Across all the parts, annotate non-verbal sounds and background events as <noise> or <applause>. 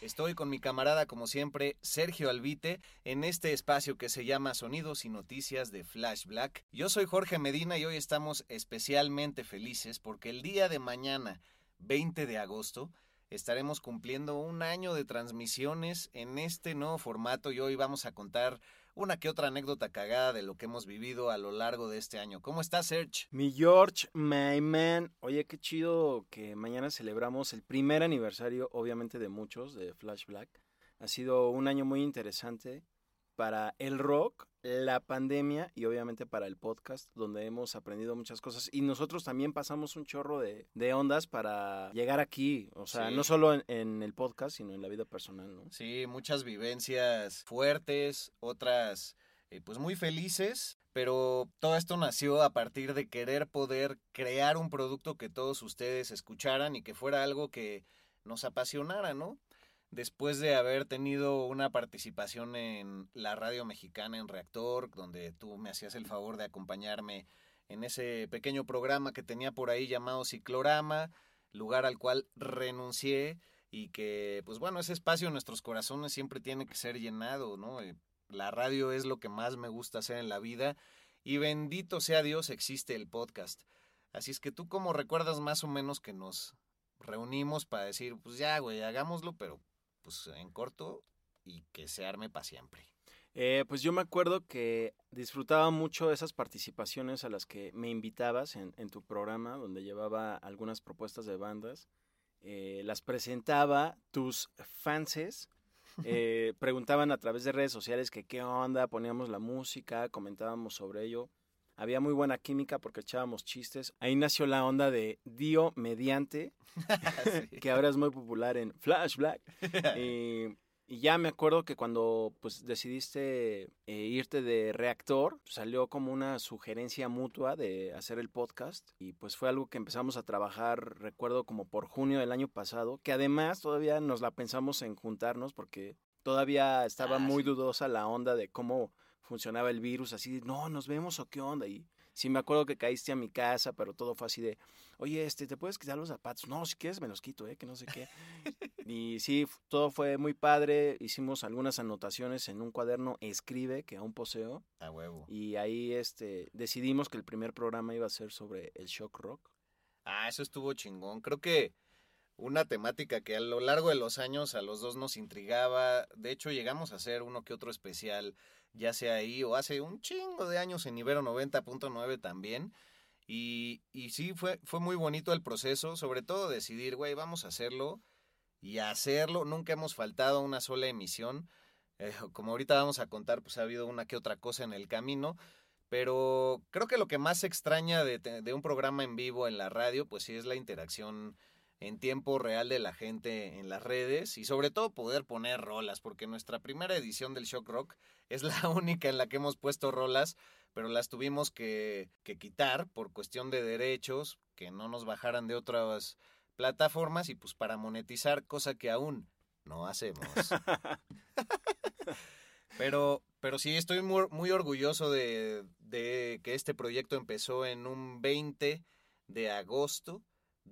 Estoy con mi camarada, como siempre, Sergio Albite, en este espacio que se llama Sonidos y Noticias de Flash Black. Yo soy Jorge Medina y hoy estamos especialmente felices porque el día de mañana, 20 de agosto, estaremos cumpliendo un año de transmisiones en este nuevo formato y hoy vamos a contar una que otra anécdota cagada de lo que hemos vivido a lo largo de este año. ¿Cómo estás, Serge? Mi George, my man. Oye, qué chido que mañana celebramos el primer aniversario, obviamente de muchos, de Flash Black. Ha sido un año muy interesante para el rock, la pandemia y obviamente para el podcast, donde hemos aprendido muchas cosas. Y nosotros también pasamos un chorro de, de ondas para llegar aquí. O sea, Sí. no solo en, en el podcast, sino en la vida personal, ¿no? Sí, muchas vivencias fuertes, otras eh, pues muy felices, pero todo esto nació a partir de querer poder crear un producto que todos ustedes escucharan y que fuera algo que nos apasionara, ¿no? Después de haber tenido una participación en la radio mexicana en Reactor, donde tú me hacías el favor de acompañarme en ese pequeño programa que tenía por ahí llamado Ciclorama, lugar al cual renuncié y que, pues bueno, ese espacio en nuestros corazones siempre tiene que ser llenado, ¿no? Eh, La radio es lo que más me gusta hacer en la vida y bendito sea Dios existe el podcast. Así es que tú cómo recuerdas más o menos que nos reunimos para decir, pues ya, güey, hagámoslo, pero pues en corto y que se arme para siempre. Eh, pues yo me acuerdo que disfrutaba mucho esas participaciones a las que me invitabas en, en tu programa, donde llevaba algunas propuestas de bandas. Eh, las presentaba, tus fanses eh, <laughs> preguntaban a través de redes sociales que qué onda, poníamos la música, comentábamos sobre ello. Había muy buena química porque echábamos chistes. Ahí nació la onda de Dio Mediante, <laughs> que ahora es muy popular en Flash Black. <laughs> Y, y ya me acuerdo que cuando pues decidiste eh, irte de reactor, salió como una sugerencia mutua de hacer el podcast y pues fue algo que empezamos a trabajar, recuerdo como por junio del año pasado, que además todavía nos la pensamos en juntarnos porque todavía estaba Ah, muy sí. dudosa la onda de cómo funcionaba el virus, así, no, nos vemos o qué onda y sí me acuerdo que caíste a mi casa, pero todo fue así de, oye, este, ¿te puedes quitar los zapatos? No, si quieres me los quito, eh, que no sé qué. <laughs> Y sí, todo fue muy padre. Hicimos algunas anotaciones en un cuaderno Escribe, que aún poseo. A huevo. Y ahí este, decidimos que el primer programa iba a ser sobre el shock rock. Ah, eso estuvo chingón. Creo que una temática que a lo largo de los años a los dos nos intrigaba. De hecho, llegamos a hacer uno que otro especial, ya sea ahí o hace un chingo de años en Ibero 90.9 también. Y, y sí, fue, fue muy bonito el proceso, sobre todo decidir, güey, vamos a hacerlo y hacerlo. Nunca hemos faltado a una sola emisión. Eh, como ahorita vamos a contar, pues ha habido una que otra cosa en el camino. Pero creo que lo que más extraña de, de un programa en vivo en la radio, pues sí es la interacción en tiempo real de la gente en las redes y sobre todo poder poner rolas, porque nuestra primera edición del Shock Rock es la <laughs> única en la que hemos puesto rolas, pero las tuvimos que, que quitar por cuestión de derechos, que no nos bajaran de otras plataformas y pues para monetizar, cosa que aún no hacemos. <laughs> Pero, pero sí, estoy muy, muy orgulloso de, de que este proyecto empezó en un 20 de agosto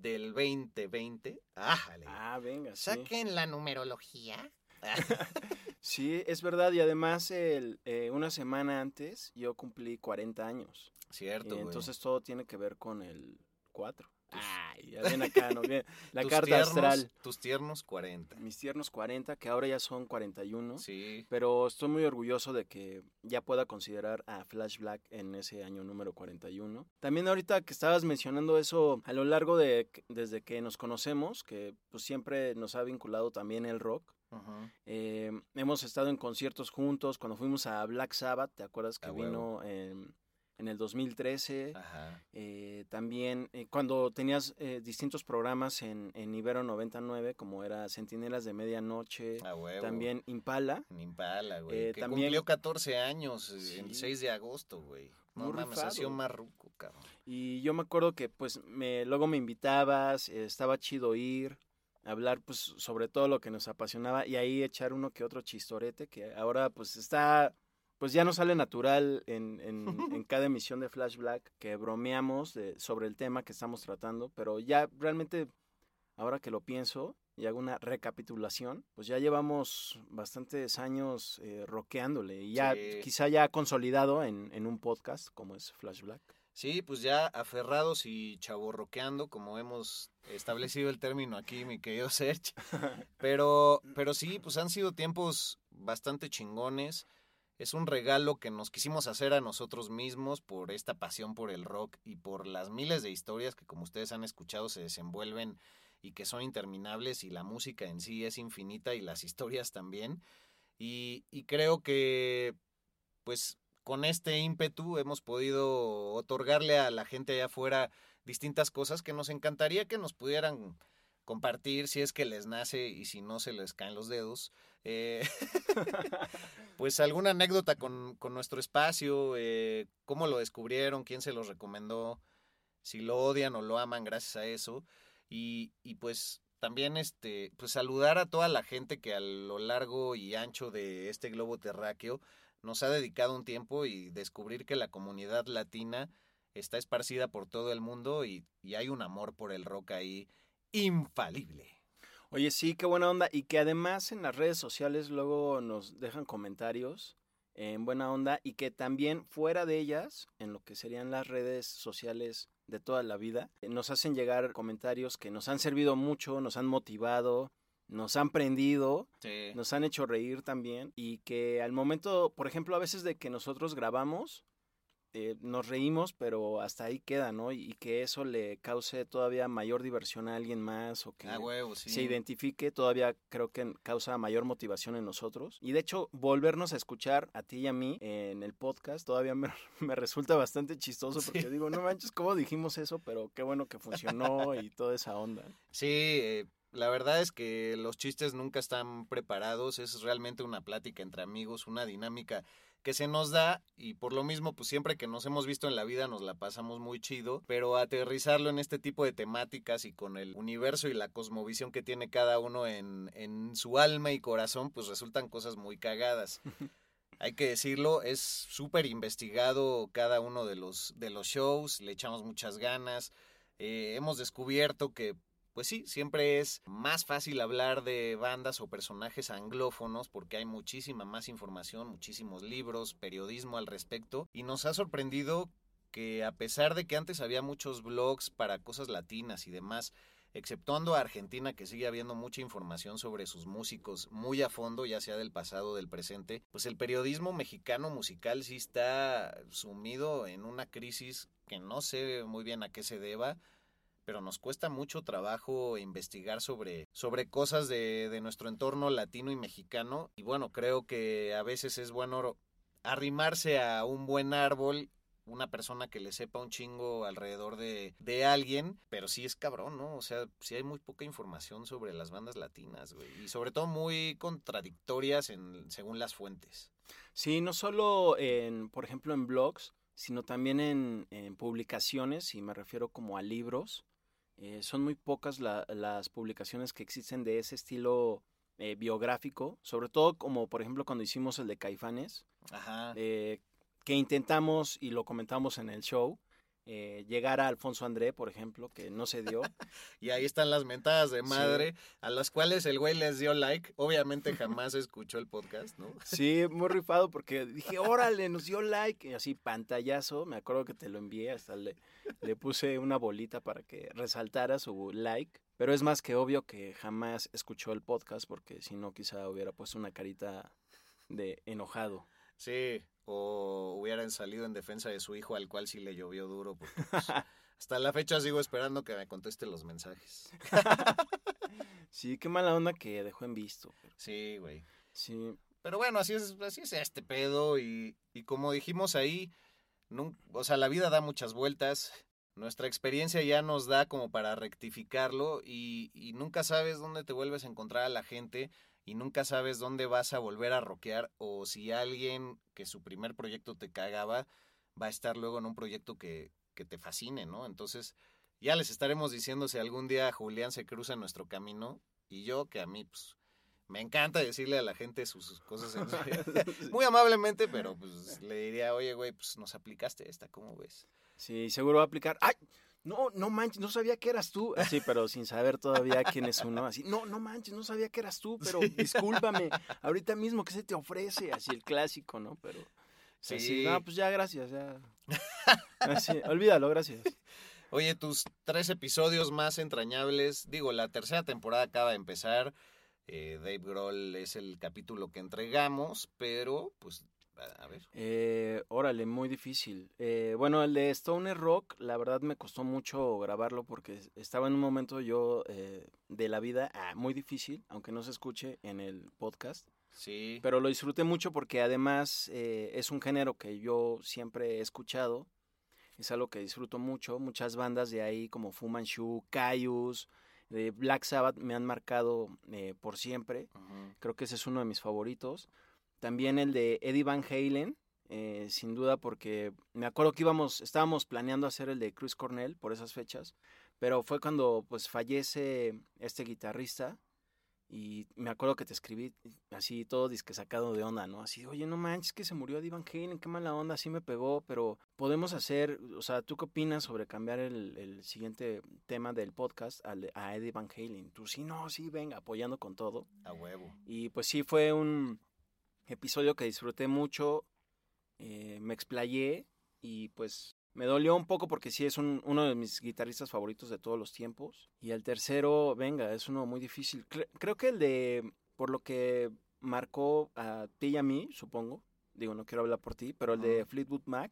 del 2020. ¡Ájale! Ah, venga, sí. Saquen la numerología. <laughs> Sí, es verdad. Y además, el, eh, una semana antes yo cumplí 40 años. Cierto, Y güey. entonces todo tiene que ver con el 4. Ay, ya ven acá, ¿no? Bien, La tus carta tiernos- astral. Tus tiernos 40. Mis tiernos 40, que ahora ya son 41. Sí. Pero estoy muy orgulloso de que ya pueda considerar a Flash Black en ese año número 41. También ahorita que estabas mencionando eso, a lo largo de desde que nos conocemos, que pues siempre nos ha vinculado también el rock. Ujú. eh, hemos estado en conciertos juntos. Cuando fuimos a Black Sabbath, ¿te acuerdas que A vino en, en el 2013? Ajá. Eh, también eh, cuando tenías eh, distintos programas en, en Ibero 99, como era Centinelas de Medianoche, huevo. también Impala. En Impala, güey. Eh, que también- cumplió 14 años eh, Sí. el 6 de agosto, güey. No mames, ha sido rifado. más ruco, cabrón. Y yo me acuerdo que pues me, luego me invitabas, eh, estaba chido ir, hablar pues sobre todo lo que nos apasionaba y ahí echar uno que otro chistorete que ahora pues está, pues ya no sale natural en, en, en <laughs> cada emisión de Flash Black que bromeamos de- sobre el tema que estamos tratando, pero ya realmente ahora que lo pienso y hago una recapitulación, pues ya llevamos bastantes años eh, rockeándole y ya Sí. quizá ya consolidado en, en un podcast como es Flash Black. Sí, pues ya aferrados y chaborroqueando, como hemos establecido el término aquí, mi querido Serge. <laughs> Pero, pero sí, pues han sido tiempos bastante chingones. Es un regalo que nos quisimos hacer a nosotros mismos por esta pasión por el rock y por las miles de historias que, como ustedes han escuchado, se desenvuelven y que son interminables y la música en sí es infinita y las historias también. Y, y creo que, pues, con este ímpetu hemos podido otorgarle a la gente allá afuera distintas cosas que nos encantaría que nos pudieran compartir si es que les nace y si no se les caen los dedos. Eh, <laughs> pues alguna anécdota con, con nuestro espacio, eh, cómo lo descubrieron, quién se los recomendó, si lo odian o lo aman gracias a eso. Y, y pues también este, pues saludar a toda la gente que a lo largo y ancho de este globo terráqueo nos ha dedicado un tiempo y descubrir que la comunidad latina está esparcida por todo el mundo y, y hay un amor por el rock ahí infalible. Oye, sí, qué buena onda. Y que además en las redes sociales luego nos dejan comentarios en buena onda y que también fuera de ellas, en lo que serían las redes sociales de toda la vida, eh, nos hacen llegar comentarios que nos han servido mucho, nos han motivado, nos han prendido, Sí. nos han hecho reír también y que al momento, por ejemplo, a veces de que nosotros grabamos, eh, nos reímos, pero hasta ahí queda, ¿no? Y, y que eso le cause todavía mayor diversión a alguien más o que Ah, huevo, sí. se identifique, todavía creo que causa mayor motivación en nosotros. Y de hecho, volvernos a escuchar a ti y a mí en el podcast todavía me, <laughs> me resulta bastante chistoso porque Sí. digo, no manches, ¿cómo dijimos eso? Pero qué bueno que funcionó y toda esa onda. Sí, eh, la verdad es que los chistes nunca están preparados, es realmente una plática entre amigos, una dinámica que se nos da y por lo mismo pues siempre que nos hemos visto en la vida nos la pasamos muy chido, pero aterrizarlo en este tipo de temáticas y con el universo y la cosmovisión que tiene cada uno en, en su alma y corazón pues resultan cosas muy cagadas. <laughs> Hay que decirlo, es súper investigado cada uno de los, de los shows, le echamos muchas ganas. Eh, hemos descubierto que pues sí, siempre es más fácil hablar de bandas o personajes anglófonos porque hay muchísima más información, muchísimos libros, periodismo al respecto y nos ha sorprendido que a pesar de que antes había muchos blogs para cosas latinas y demás, exceptuando a Argentina que sigue habiendo mucha información sobre sus músicos muy a fondo, ya sea del pasado o del presente, pues el periodismo mexicano musical sí está sumido en una crisis que no sé muy bien a qué se deba, pero nos cuesta mucho trabajo investigar sobre, sobre cosas de, de nuestro entorno latino y mexicano. Y bueno, creo que a veces es bueno arrimarse a un buen árbol, una persona que le sepa un chingo alrededor de, de alguien, pero sí es cabrón, ¿no? O sea, sí hay muy poca información sobre las bandas latinas, güey. Y sobre todo muy contradictorias en, según las fuentes. Sí, no solo en, por ejemplo, en blogs, sino también en, en publicaciones, y me refiero como a libros. Eh, son muy pocas la- las publicaciones que existen de ese estilo eh, biográfico, sobre todo como por ejemplo cuando hicimos el de Caifanes, Ajá. eh, que intentamos y lo comentamos en el show, eh, llegara Alfonso André, por ejemplo, que no se dio. <laughs> y ahí están las mentadas de madre, a las cuales el güey les dio like. Obviamente jamás escuchó el podcast, ¿no? <laughs> Sí, muy rifado porque dije, órale, nos dio like. Y así, pantallazo, me acuerdo que te lo envié, hasta le, le puse una bolita para que resaltara su like. Pero es más que obvio que jamás escuchó el podcast porque si no quizá hubiera puesto una carita de enojado. Sí, o hubieran salido en defensa de su hijo al cual sí le llovió duro. Porque, pues, <laughs> hasta la fecha sigo esperando que me conteste los mensajes. <laughs> sí, qué mala onda que dejó en visto. Sí, güey. Sí. Pero bueno, así es, así es este pedo y, y como dijimos ahí, no, o sea, la vida da muchas vueltas nuestra experiencia ya nos da como para rectificarlo y, y, nunca sabes dónde te vuelves a encontrar a la gente y nunca sabes dónde vas a volver a rockear o si alguien que su primer proyecto te cagaba va a estar luego en un proyecto que, que te fascine, ¿no? Entonces ya les estaremos diciendo si algún día Julián se cruza en nuestro camino y yo que a mí pues me encanta decirle a la gente sus, cosas en <laughs> <laughs> muy amablemente, pero pues le diría, oye, güey, pues nos aplicaste esta, ¿cómo ves? Sí, seguro va a aplicar. ¡Ay! No, no manches, no sabía que eras tú. Así, pero sin saber todavía quién es uno. Así, no, no manches, no sabía que eras tú, pero discúlpame. Ahorita mismo, ¿qué se te ofrece? Así el clásico, ¿no? Pero. Sí. Así, no, pues ya, gracias, ya. Así, olvídalo, gracias. Oye, tus tres episodios más entrañables. Digo, la tercera temporada acaba de empezar. Eh, Dave Grohl es el capítulo que entregamos, pero pues a ver. Eh, órale, muy difícil. Eh, bueno, el de Stoner Rock, la verdad me costó mucho grabarlo porque estaba en un momento yo eh, de la vida ah, muy difícil, aunque no se escuche en el podcast. Sí. Pero lo disfruté mucho porque además eh, es un género que yo siempre he escuchado. Es algo que disfruto mucho. Muchas bandas de ahí como Fu Manchu, Caius, de Black Sabbath me han marcado eh, por siempre. Creo que ese es uno de mis favoritos. También el de Eddie Van Halen, eh, sin duda porque me acuerdo que íbamos, estábamos planeando hacer el de Chris Cornell por esas fechas, pero fue cuando pues fallece este guitarrista y me acuerdo que te escribí así todo disque sacado de onda, ¿no? Así, oye, no manches que se murió Eddie Van Halen, qué mala onda, así me pegó, pero podemos hacer, o sea, ¿tú qué opinas sobre cambiar el, el siguiente tema del podcast al a Eddie Van Halen? Tú sí, no, sí, venga, apoyando con todo. A huevo. Y pues sí, fue un episodio que disfruté mucho, eh, me explayé y pues me dolió un poco porque sí es un- uno de mis guitarristas favoritos de todos los tiempos. Y el tercero, venga, es uno muy difícil. Cre- creo que el de, por lo que marcó a ti y a mí, supongo, digo, no quiero hablar por ti, pero el de. Fleetwood Mac,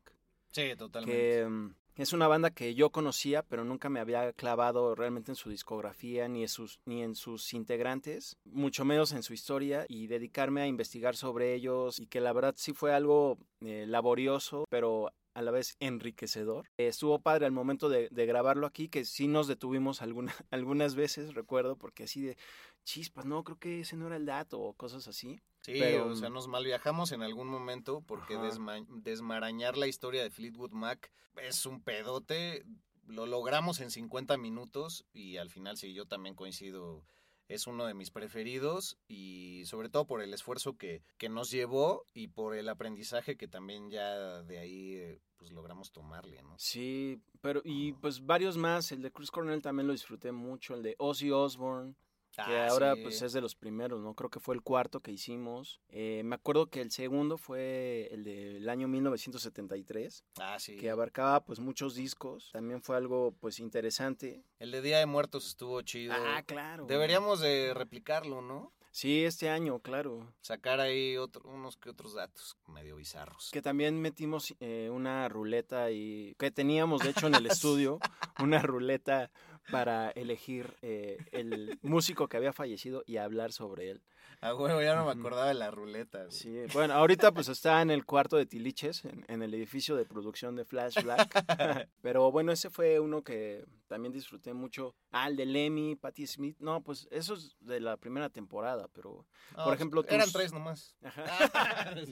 Sí, totalmente. que mm, es una banda que yo conocía, pero nunca me había clavado realmente en su discografía ni en sus, ni en sus integrantes, mucho menos en su historia, y dedicarme a investigar sobre ellos, y que la verdad sí fue algo eh, laborioso, pero a la vez enriquecedor. Estuvo padre al momento de, de grabarlo aquí, que sí nos detuvimos alguna, <laughs> algunas veces, recuerdo, porque así de chispas, no, creo que ese no era el dato, o cosas así. Sí, pero- o sea, nos malviajamos en algún momento porque desma- desmarañar la historia de Fleetwood Mac es un pedote. Lo logramos en 50 minutos y al final sí, yo también coincido. Es uno de mis preferidos y sobre todo por el esfuerzo que, que nos llevó y por el aprendizaje que también ya de ahí pues logramos tomarle, ¿no? Sí, pero y pues varios más, el de Chris Cornell también lo disfruté mucho, el de Ozzy Osbourne, que Ah, ahora sí. pues es de los primeros, ¿no? Creo que fue el cuarto que hicimos. Eh, me acuerdo que el segundo fue el del año 1973, Ah, sí. que abarcaba pues muchos discos. También fue algo pues interesante. El de Día de Muertos estuvo chido. Ah, claro. Deberíamos de replicarlo, ¿no? Sí, este año, claro. Sacar ahí otro- unos que otros datos medio bizarros. Que también metimos eh, una ruleta y que teníamos de hecho en el <laughs> estudio una ruleta para elegir eh, el músico que había fallecido y hablar sobre él. Ah, huevo, ya no me acordaba de la ruleta. güey. Sí, bueno, ahorita pues está en el cuarto de Tiliches, en, en el edificio de producción de Flash Black. <laughs> Pero bueno, ese fue uno que también disfruté mucho. Ah, el de Lemmy, Patti Smith. No, pues eso es de la primera temporada, pero... No, Por ejemplo, Eran tus- tres nomás. Ajá. <laughs>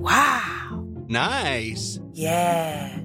Wow. Nice. Yeah.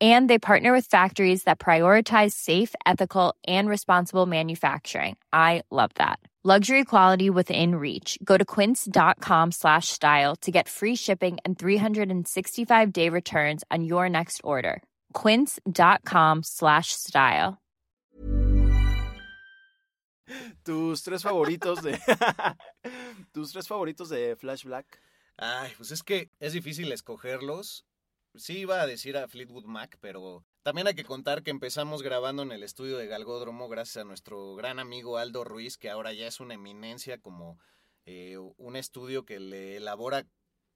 And they partner with factories that prioritize safe, ethical, and responsible manufacturing. I love that. Luxury quality within reach. Go to quince.com slash style to get free shipping and 365 day returns on your next order. Quince.com slash style. Tus tres favoritos de. <laughs> Tus tres favoritos de Flash Black. Ay, pues es que es difícil escogerlos. Sí iba a decir a Fleetwood Mac, pero también hay que contar que empezamos grabando en el estudio de Galgódromo gracias a nuestro gran amigo Aldo Ruiz, que ahora ya es una eminencia como eh, un estudio que le elabora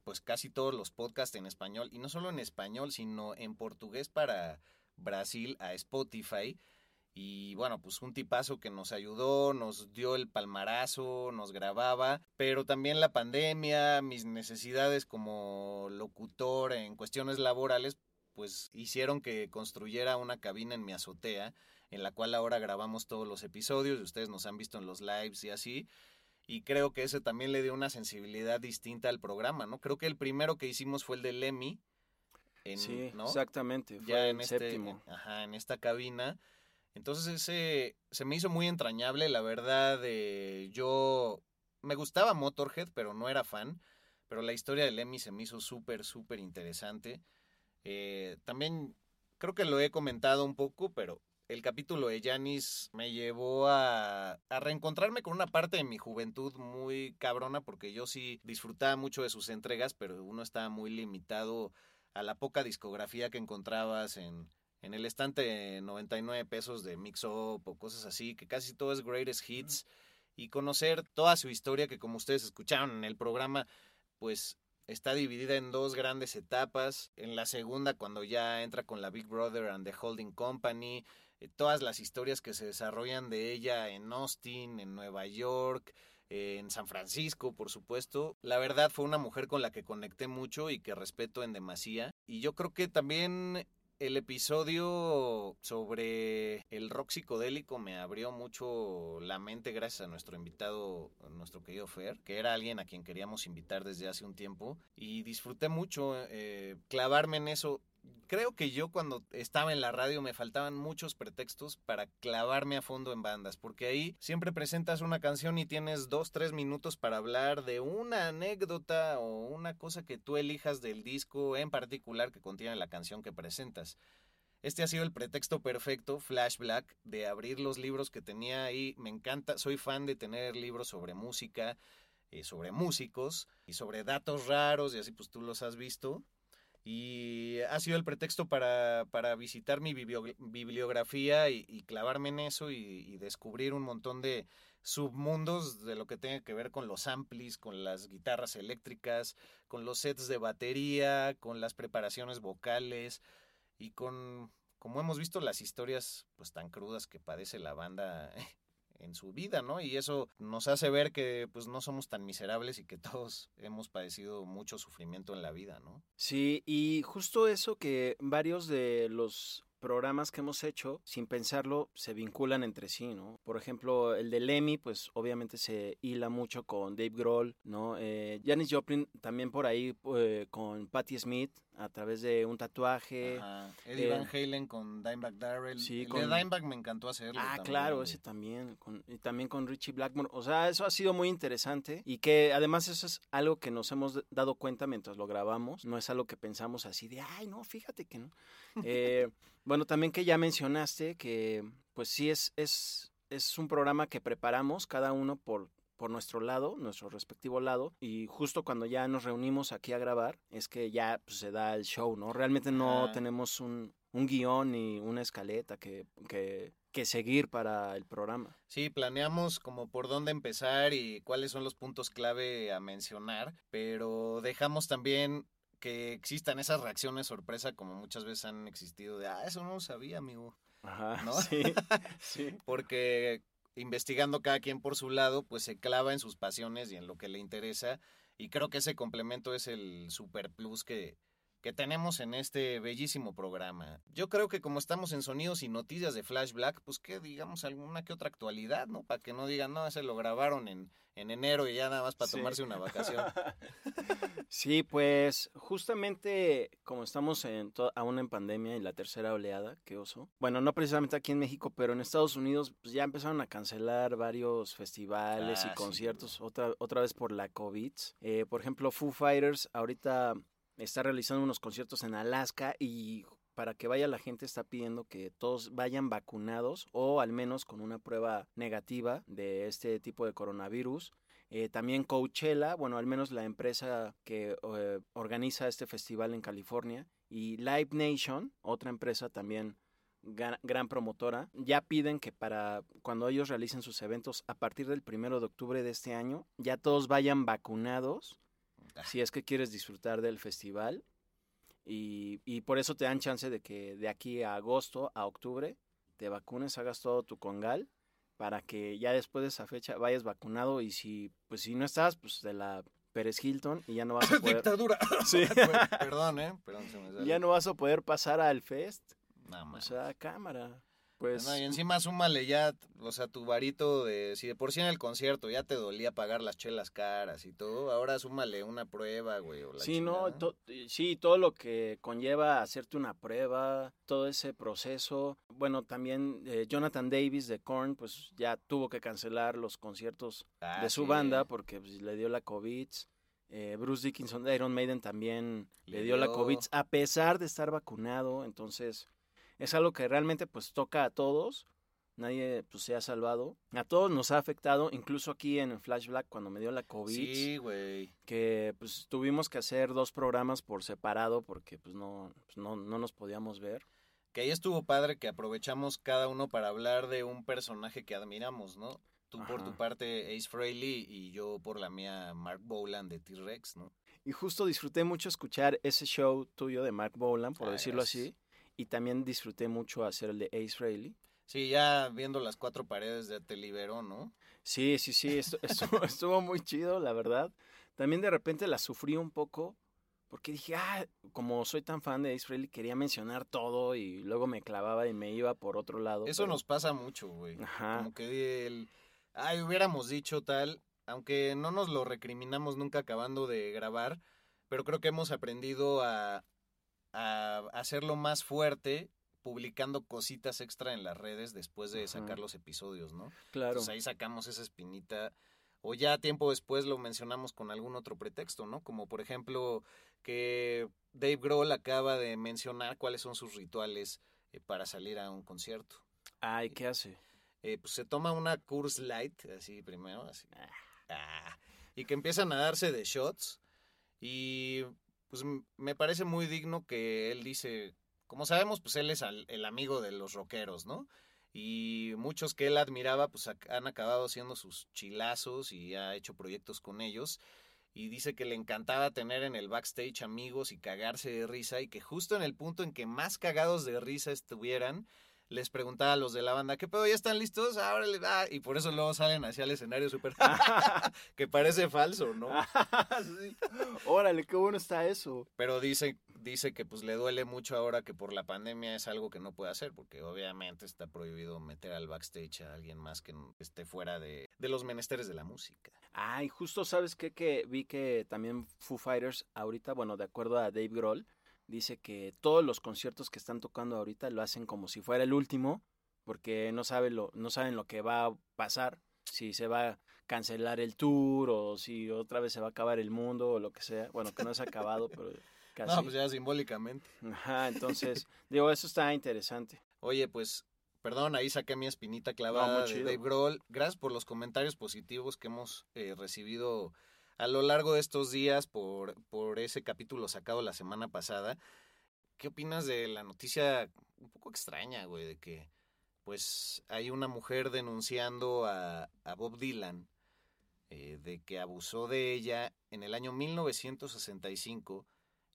pues casi todos los podcasts en español, y no solo en español, sino en portugués para Brasil a Spotify. Y bueno, pues un tipazo que nos ayudó, nos dio el palmarazo, nos grababa, pero también la pandemia, mis necesidades como locutor en cuestiones laborales, pues hicieron que construyera una cabina en mi azotea, en la cual ahora grabamos todos los episodios, y ustedes nos han visto en los lives y así. Y creo que ese también le dio una sensibilidad distinta al programa, ¿no? Creo que el primero que hicimos fue el del Lemmy. En, sí, ¿no? exactamente. Fue ya en en este, séptimo. ajá, en esta cabina. Entonces ese se me hizo muy entrañable, la verdad. eh, yo me gustaba Motorhead, pero no era fan. Pero la historia de Lemmy se me hizo súper, súper interesante. Eh, también creo que lo he comentado un poco, pero el capítulo de Janis me llevó a, a reencontrarme con una parte de mi juventud muy cabrona, porque yo sí disfrutaba mucho de sus entregas, pero uno estaba muy limitado a la poca discografía que encontrabas en, en el estante de 99 pesos de Mix Up o cosas así, que casi todo es greatest hits, y conocer toda su historia que como ustedes escucharon en el programa, pues está dividida en dos grandes etapas. En la segunda, cuando ya entra con la Big Brother and the Holding Company, eh, todas las historias que se desarrollan de ella en Austin, en Nueva York, eh, en San Francisco, por supuesto. La verdad fue una mujer con la que conecté mucho y que respeto en demasía. Y yo creo que también el episodio sobre el rock psicodélico me abrió mucho la mente gracias a nuestro invitado, nuestro querido Fer, que era alguien a quien queríamos invitar desde hace un tiempo y disfruté mucho eh, clavarme en eso. Creo que yo cuando estaba en la radio me faltaban muchos pretextos para clavarme a fondo en bandas, porque ahí siempre presentas una canción y tienes dos, tres minutos para hablar de una anécdota o una cosa que tú elijas del disco en particular que contiene la canción que presentas. Este ha sido el pretexto perfecto, Flash Black, de abrir los libros que tenía ahí. Me encanta, soy fan de tener libros sobre música, eh, sobre músicos y sobre datos raros y así pues tú los has visto. Y ha sido el pretexto para, para visitar mi biblio- bibliografía y, clavarme en eso y, y descubrir un montón de submundos de lo que tenga que ver con los amplis, con las guitarras eléctricas, con los sets de batería, con las preparaciones vocales y con, como hemos visto, las historias pues tan crudas que padece la banda <laughs> en su vida, ¿no? Y eso nos hace ver que pues no somos tan miserables y que <laughs> todos hemos padecido mucho sufrimiento en la vida, ¿no? Sí, y justo eso que varios de los programas que hemos hecho, sin pensarlo, se vinculan entre sí, ¿no? Por ejemplo, el de Lemmy, pues obviamente se hila mucho con Dave Grohl, ¿no? Eh, Janis Joplin también por ahí eh, con Patti Smith a través de un tatuaje. Ajá. Eddie Eh, Van Halen con Dimebag Darrell. sí, el con- de Dimebag me encantó hacerlo. Ah, también, claro, güey. ese también. con- y también con Richie Blackmore. O sea, eso ha sido muy interesante. Y que además eso es algo que nos hemos dado cuenta mientras lo grabamos. No es algo que pensamos así de, ay, no, fíjate que no. <laughs> Eh, bueno, también que ya mencionaste que, pues sí, es, es, es un programa que preparamos cada uno por por nuestro lado, nuestro respectivo lado, y justo cuando ya nos reunimos aquí a grabar, es que ya pues, se da el show, ¿no? Realmente no tenemos un, un guion ni una escaleta que, que, que seguir para el programa. Sí, planeamos como por dónde empezar y cuáles son los puntos clave a mencionar, pero dejamos también que existan esas reacciones sorpresa como muchas veces han existido de, ah, eso no lo sabía, amigo. Ajá, ¿No? <laughs> sí, <laughs> sí. Porque investigando cada quien por su lado, pues se clava en sus pasiones y en lo que le interesa. Y creo que ese complemento es el super plus que, que tenemos en este bellísimo programa. Yo creo que como estamos en sonidos y noticias de Flash Black, pues que digamos alguna que otra actualidad, ¿no? Para que no digan, no, ese lo grabaron en, en enero y ya nada más para Sí. tomarse una vacación. <laughs> Sí, pues justamente como estamos en aún en pandemia y la tercera oleada, qué oso. Bueno, no precisamente aquí en México, pero en Estados Unidos pues, ya empezaron a cancelar varios festivales Ah, y sí, conciertos otra otra vez por la COVID. Eh, por ejemplo, Foo Fighters ahorita está realizando unos conciertos en Alaska y para que vaya la gente está pidiendo que todos vayan vacunados o al menos con una prueba negativa de este tipo de coronavirus. Eh, también Coachella, bueno, al menos la empresa que eh, organiza este festival en California. Y Live Nation, otra empresa también gran, gran promotora, ya piden que para cuando ellos realicen sus eventos a partir del primero de octubre de este año, ya todos vayan vacunados. Si es que quieres disfrutar del festival. Y, y por eso te dan chance de que de aquí a agosto, a octubre, te vacunes, hagas todo tu congal para que ya después de esa fecha vayas vacunado y si pues si no estás, pues de la Pérez Hilton y ya no vas a <laughs> poder Dictadura. <laughs> Sí. <laughs> Perdón, ¿eh? Perdón, se me sale. ya no vas a poder pasar al fest. No, O man. sea, cámara. Pues No, y encima súmale ya, o sea, tu varito de, si de por sí en el concierto ya te dolía pagar las chelas caras y todo, ahora súmale una prueba, güey, o la Sí, no, to- sí, todo lo que conlleva hacerte una prueba, todo ese proceso. Bueno, también eh, Jonathan Davis de Korn, pues ya tuvo que cancelar los conciertos Ah, de su sí. banda porque pues, le dio la COVID. Eh, Bruce Dickinson de Iron Maiden también le, Le dio la dio. COVID a pesar de estar vacunado. Entonces, es algo que realmente pues toca a todos. Nadie pues se ha salvado. A todos nos ha afectado, incluso aquí en Flash Black cuando me dio la COVID Sí, güey. que pues tuvimos que hacer dos programas por separado porque pues no, pues, no, no nos podíamos ver. Que ahí estuvo padre que aprovechamos cada uno para hablar de un personaje que admiramos, ¿no? Tú por tu parte Ace Frehley y yo por la mía Mark Bolan de T-Rex, ¿no? Y justo disfruté mucho escuchar ese show tuyo de Mark Bolan, por Ah, decirlo así. Y también disfruté mucho hacer el de Ace Frehley. Sí, ya viendo las cuatro paredes de Te Liberó, ¿no? Sí, sí, sí, estu- <laughs> estuvo, estuvo muy chido, la verdad. También de repente la sufrí un poco porque dije, ah, como soy tan fan de Ace Frehley, quería mencionar todo y luego me clavaba y me iba por otro lado. Eso pero- nos pasa mucho, güey. Ajá. Como que el, ay, hubiéramos dicho tal, aunque no nos lo recriminamos nunca acabando de grabar, pero creo que hemos aprendido a, a hacerlo más fuerte publicando cositas extra en las redes después de Ajá. sacar los episodios, ¿no? Claro. Entonces ahí sacamos esa espinita o ya tiempo después lo mencionamos con algún otro pretexto, ¿no? Como por ejemplo que Dave Grohl acaba de mencionar cuáles son sus rituales eh, para salir a un concierto. Ay, ¿qué hace? Eh, pues se toma una Coors Light, así primero, así. Ah, y que empiezan a darse de shots. Y pues me parece muy digno que él dice, como sabemos, pues él es el amigo de los rockeros, ¿no? Y muchos que él admiraba, pues han acabado siendo sus chilazos y ha hecho proyectos con ellos. Y dice que le encantaba tener en el backstage amigos y cagarse de risa y que justo en el punto en que más cagados de risa estuvieran, les preguntaba a los de la banda, ¿qué pedo? ¿Ya están listos? Ahora ah, y por eso luego salen hacia el escenario súper... <laughs> <laughs> que parece falso, ¿no? <laughs> Sí. Órale, qué bueno está eso. Pero dice, dice que pues le duele mucho ahora que por la pandemia es algo que no puede hacer, porque obviamente está prohibido meter al backstage a alguien más que esté fuera de, de los menesteres de la música. Ay, justo sabes qué? que vi que también Foo Fighters ahorita, bueno, de acuerdo a Dave Grohl, dice que todos los conciertos que están tocando ahorita lo hacen como si fuera el último, porque no saben lo, no saben lo que va a pasar, si se va a cancelar el tour o si otra vez se va a acabar el mundo o lo que sea. Bueno, que no se ha acabado, pero <laughs> casi. No, pues ya simbólicamente. Ajá, entonces, <laughs> digo, eso está interesante. Oye, pues, perdón, ahí saqué mi espinita clavada muy de. Dave Grohl. Gracias por los comentarios positivos que hemos eh, recibido a lo largo de estos días por, por ese capítulo sacado la semana pasada. ¿Qué opinas de la noticia un poco extraña, güey, de que pues hay una mujer denunciando a, a Bob Dylan eh, de que abusó de ella en el año 1965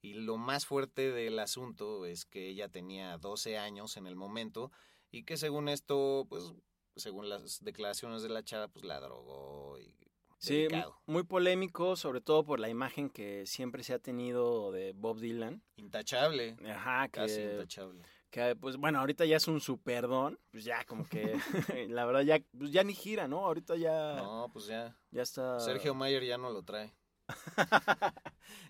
y lo más fuerte del asunto es que ella tenía 12 años en el momento y que según esto, pues, según las declaraciones de la chava, pues la drogó y Sí, muy polémico, sobre todo por la imagen que siempre se ha tenido de Bob Dylan. Intachable, Ajá, casi que, intachable. que, pues bueno, ahorita ya es un superdón, pues ya como que <laughs> <laughs> la verdad ya pues ya ni gira, ¿no? Ahorita ya No, pues ya. ya está Sergio Mayer ya no lo trae. <laughs>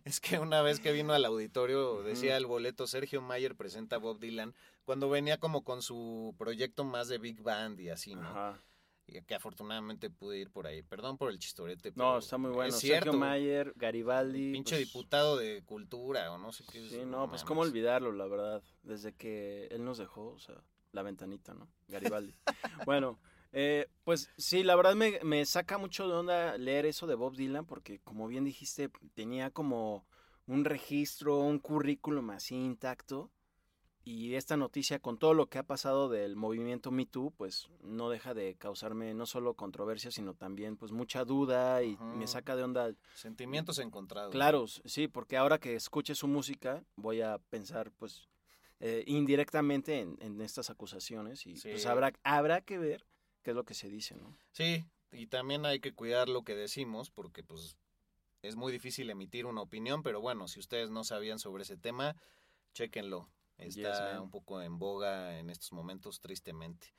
es que una vez que vino al auditorio decía el boleto Sergio Mayer presenta a Bob Dylan cuando venía como con su proyecto más de Big Band y así, ¿no? Ajá. Y que afortunadamente pude ir por ahí. Perdón por el chistorete. No, está muy bueno. Es Sergio cierto. Mayer, Garibaldi. Pinche pues, diputado de cultura o no sé qué. es, Sí, no, pues mames. cómo olvidarlo, la verdad. Desde que él nos dejó, o sea, la ventanita, ¿no? Garibaldi. <laughs> bueno, eh, pues sí, la verdad me, me saca mucho de onda leer eso de Bob Dylan, porque como bien dijiste, tenía como un registro, un currículum así intacto. Y esta noticia, con todo lo que ha pasado del movimiento Me Too, pues no deja de causarme no solo controversia, sino también pues mucha duda y me saca de onda Sentimientos encontrados. Claro, sí, porque ahora que escuche su música voy a pensar, pues, eh, indirectamente en, en estas acusaciones y pues habrá, habrá que ver qué es lo que se dice, ¿no? Sí, y también hay que cuidar lo que decimos porque pues es muy difícil emitir una opinión, pero bueno, si ustedes no sabían sobre ese tema, chéquenlo. Yes, Está man. un poco en boga en estos momentos, tristemente.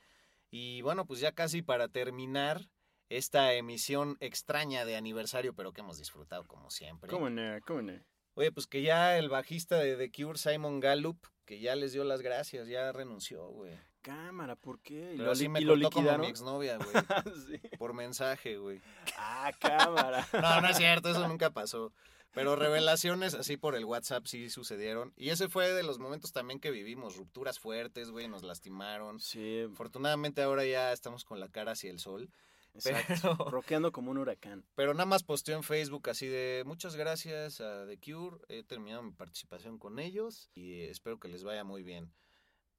Y bueno, pues ya casi para terminar esta emisión extraña de aniversario, pero que hemos disfrutado como siempre. ¿Cómo no? ¿Cómo no? Oye, pues que ya el bajista de The Cure, Simon Gallup, que ya les dio las gracias, ya renunció, güey. Cámara, ¿por qué? ¿Y Pero lo, li- me y lo contó como liquidaron? mi exnovia, güey. <laughs> Sí. Por mensaje, güey. Ah, cámara. <laughs> No, no es cierto, eso nunca pasó. Pero revelaciones así por el WhatsApp sí sucedieron. Y ese fue de los momentos también que vivimos. Rupturas fuertes, güey, nos lastimaron. Sí, Afortunadamente ahora ya estamos con la cara hacia el sol. exacto. <laughs> Pero, Roqueando como un huracán. pero nada más posteó en Facebook así de muchas gracias a The Cure. He terminado mi participación con ellos y espero que les vaya muy bien.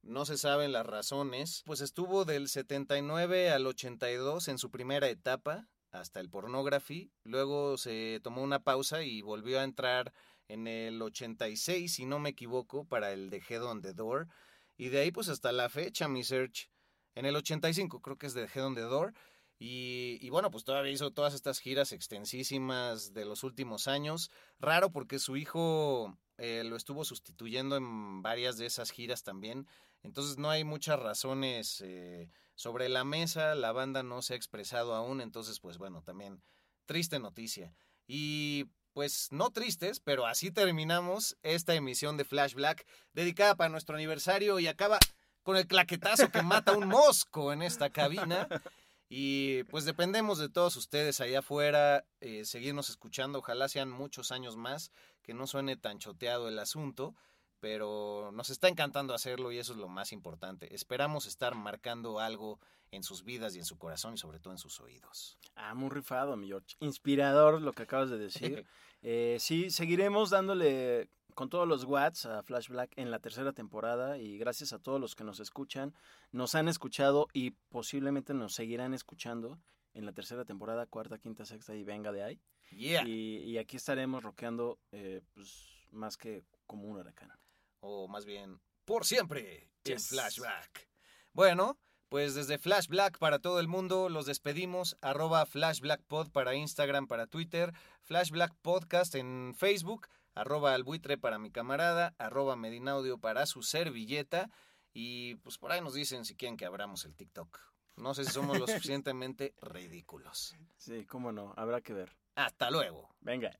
No se saben las razones. Pues estuvo del 79 al 82 en su primera etapa, hasta el pornography. Luego se tomó una pausa y volvió a entrar en el 86, si no me equivoco, para el de Head on the Door. Y de ahí pues hasta la fecha, mi search. En el 85 creo que es de Head on the Door. Y, y bueno, pues todavía hizo todas estas giras extensísimas de los últimos años. Raro porque su hijo eh, lo estuvo sustituyendo en varias de esas giras también. Entonces no hay muchas razones eh, sobre la mesa. La banda no se ha expresado aún. Entonces, pues bueno, también triste noticia. Y pues no tristes, pero así terminamos esta emisión de Flash Black dedicada para nuestro aniversario y acaba con el claquetazo que mata un mosco en esta cabina. Y pues dependemos de todos ustedes allá afuera, eh, seguirnos escuchando, ojalá sean muchos años más, que no suene tan choteado el asunto, pero nos está encantando hacerlo y eso es lo más importante. Esperamos estar marcando algo en sus vidas y en su corazón y sobre todo en sus oídos. Ah, muy rifado, mi George. Inspirador lo que acabas de decir. <laughs> Eh, sí, seguiremos dándole con todos los watts a Flash Black en la tercera temporada y gracias a todos los que nos escuchan, nos han escuchado y posiblemente nos seguirán escuchando en la tercera temporada, cuarta, quinta, sexta y venga de ahí. Yeah. Y, y aquí estaremos rockeando eh, pues, más que como un huracán. O más bien por siempre en Yes. Flashback. Bueno, pues desde Flash Black para todo el mundo los despedimos. Arroba Flash Black Pod para Instagram, para Twitter. Flash Black Podcast en Facebook. Arroba albuitre para mi camarada. Arroba Medinaudio para su servilleta. Y pues por ahí nos dicen si quieren que abramos el TikTok. No sé si somos lo <laughs> suficientemente ridículos. Sí, cómo no, habrá que ver. Hasta luego. Venga.